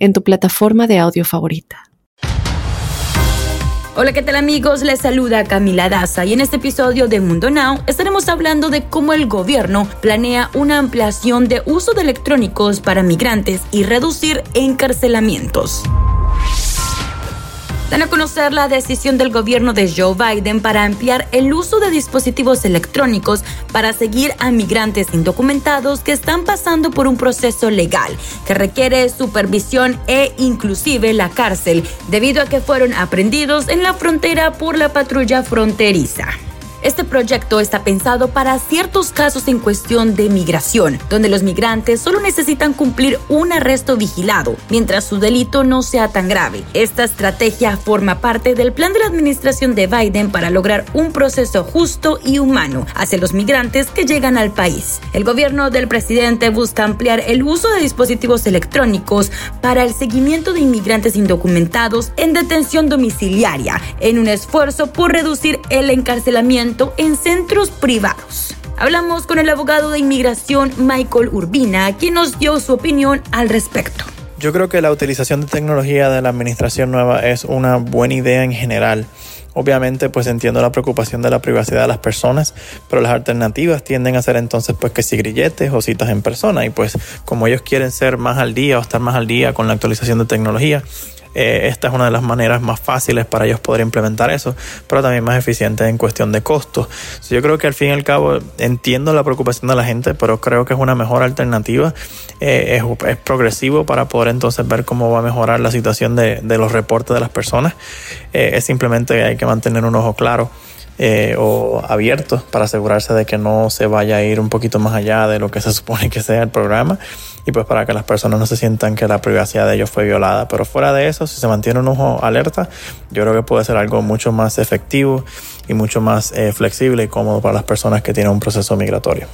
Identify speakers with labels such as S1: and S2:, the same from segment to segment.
S1: en tu plataforma de audio favorita.
S2: Hola, ¿qué tal amigos? Les saluda Camila Daza y en este episodio de Mundo Now estaremos hablando de cómo el gobierno planea una ampliación de uso de electrónicos para migrantes y reducir encarcelamientos. Dan a conocer la decisión del gobierno de Joe Biden para ampliar el uso de dispositivos electrónicos para seguir a migrantes indocumentados que están pasando por un proceso legal que requiere supervisión e inclusive la cárcel debido a que fueron aprendidos en la frontera por la patrulla fronteriza. Este proyecto está pensado para ciertos casos en cuestión de migración, donde los migrantes solo necesitan cumplir un arresto vigilado, mientras su delito no sea tan grave. Esta estrategia forma parte del plan de la administración de Biden para lograr un proceso justo y humano hacia los migrantes que llegan al país. El gobierno del presidente busca ampliar el uso de dispositivos electrónicos para el seguimiento de inmigrantes indocumentados en detención domiciliaria, en un esfuerzo por reducir el encarcelamiento en centros privados. Hablamos con el abogado de inmigración Michael Urbina, quien nos dio su opinión al respecto.
S3: Yo creo que la utilización de tecnología de la administración nueva es una buena idea en general. Obviamente, pues entiendo la preocupación de la privacidad de las personas, pero las alternativas tienden a ser entonces pues que si grilletes o citas en persona y pues como ellos quieren ser más al día o estar más al día con la actualización de tecnología, eh, esta es una de las maneras más fáciles para ellos poder implementar eso, pero también más eficiente en cuestión de costos. yo creo que al fin y al cabo entiendo la preocupación de la gente, pero creo que es una mejor alternativa. Eh, es, progresivo para poder entonces ver cómo va a mejorar la situación de, los reportes de las personas. Eh, es simplemente hay que mantener un ojo claro eh, o abiertos para asegurarse de que no se vaya a ir un poquito más allá de lo que se supone que sea el programa y pues para que las personas no se sientan que la privacidad de ellos fue violada. Pero fuera de eso, si se mantiene un ojo alerta, yo creo que puede ser algo mucho más efectivo y mucho más eh, flexible y cómodo para las personas que tienen un proceso migratorio.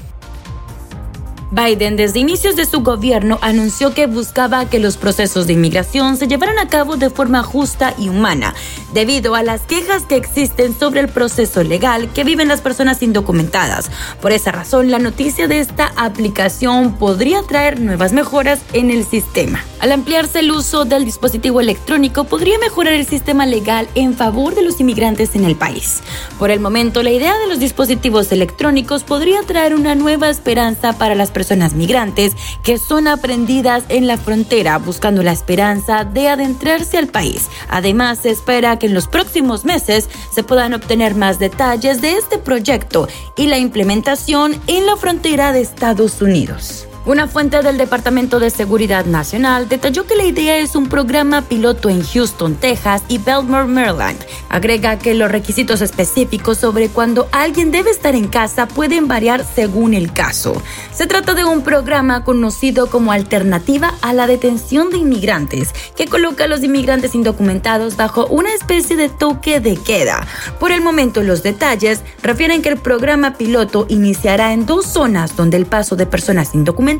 S2: Biden desde inicios de su gobierno anunció que buscaba que los procesos de inmigración se llevaran a cabo de forma justa y humana, debido a las quejas que existen sobre el proceso legal que viven las personas indocumentadas. Por esa razón, la noticia de esta aplicación podría traer nuevas mejoras en el sistema. Al ampliarse el uso del dispositivo electrónico, podría mejorar el sistema legal en favor de los inmigrantes en el país. Por el momento, la idea de los dispositivos electrónicos podría traer una nueva esperanza para las personas migrantes que son aprendidas en la frontera buscando la esperanza de adentrarse al país. Además, se espera que en los próximos meses se puedan obtener más detalles de este proyecto y la implementación en la frontera de Estados Unidos. Una fuente del Departamento de Seguridad Nacional detalló que la idea es un programa piloto en Houston, Texas y Belmore, Maryland. Agrega que los requisitos específicos sobre cuándo alguien debe estar en casa pueden variar según el caso. Se trata de un programa conocido como alternativa a la detención de inmigrantes, que coloca a los inmigrantes indocumentados bajo una especie de toque de queda. Por el momento, los detalles refieren que el programa piloto iniciará en dos zonas donde el paso de personas indocumentadas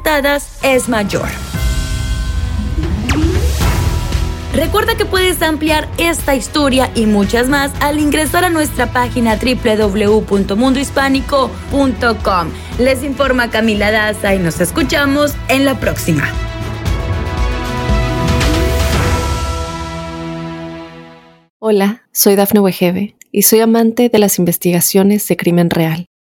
S2: es mayor. Recuerda que puedes ampliar esta historia y muchas más al ingresar a nuestra página www.mundohispánico.com. Les informa Camila Daza y nos escuchamos en la próxima.
S1: Hola, soy Dafne Wegebe y soy amante de las investigaciones de crimen real.